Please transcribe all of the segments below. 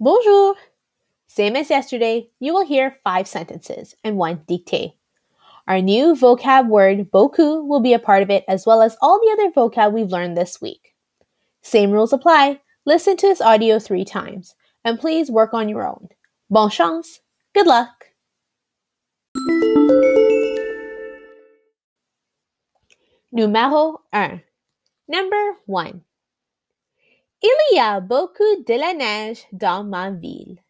Bonjour! Same as yesterday, you will hear five sentences and one dictée. Our new vocab word, beaucoup, will be a part of it, as well as all the other vocab we've learned this week. Same rules apply. Listen to this audio three times, and please work on your own. Bon chance! Good luck! Numéro 1. Number 1. Il y a beaucoup de la neige dans ma ville.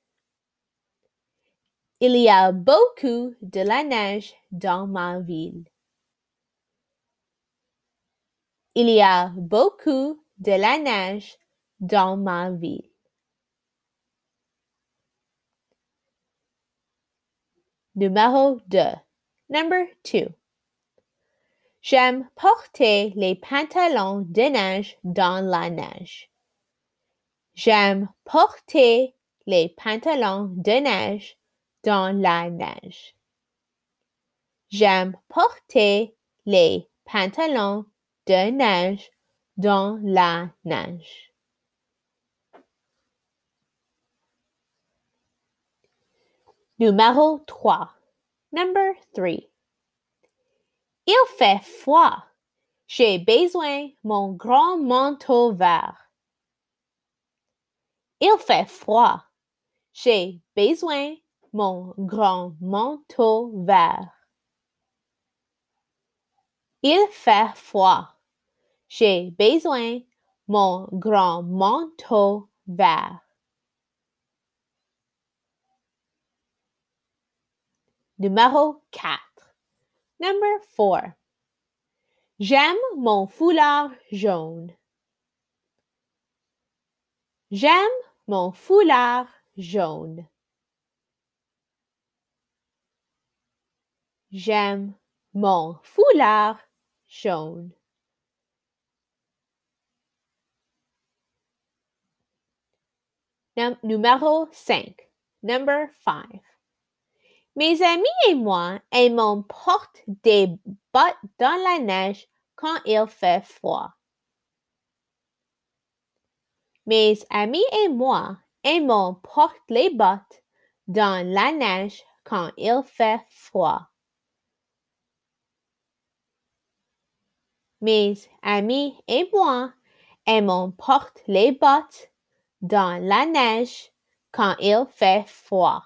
Il y a beaucoup de la neige dans ma ville. Il y a beaucoup de la neige dans ma ville. Numéro 2. Number 2. J'aime porter les pantalons de neige dans la neige. J'aime porter les pantalons de neige dans la neige. J'aime porter les pantalons de neige dans la neige. Numéro 3. Number 3. Il fait froid. J'ai besoin mon grand manteau vert. Il fait froid. J'ai besoin mon grand manteau vert. Il fait froid. J'ai besoin mon grand manteau vert. Numéro 4. Number 4. J'aime mon foulard jaune. J'aime mon foulard jaune. J'aime mon foulard jaune. numéro 5. Number 5. Mes amis et moi aimons porter des bottes dans la neige quand il fait froid. Mes amis et moi aimons porter les bottes dans la neige quand il fait froid. Mes amis et moi aimons porter les bottes dans la neige quand il fait froid.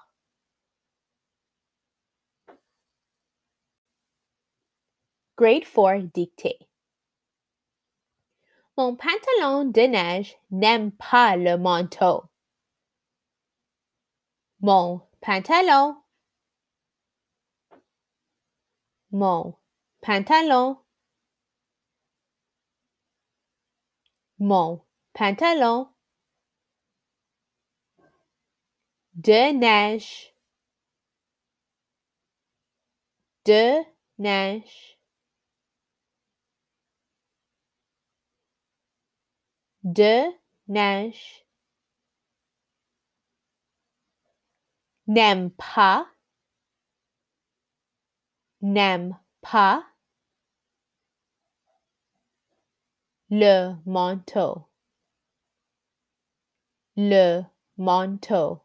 Grade 4 dictée. Mon pantalon de neige n'aime pas le manteau. Mon pantalon. Mon pantalon. Mon pantalon. De neige. De neige. De neige. N'aime pas. N'aime pas. Le manteau. Le manteau.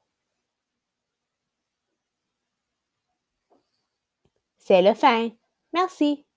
C'est le fin. Merci.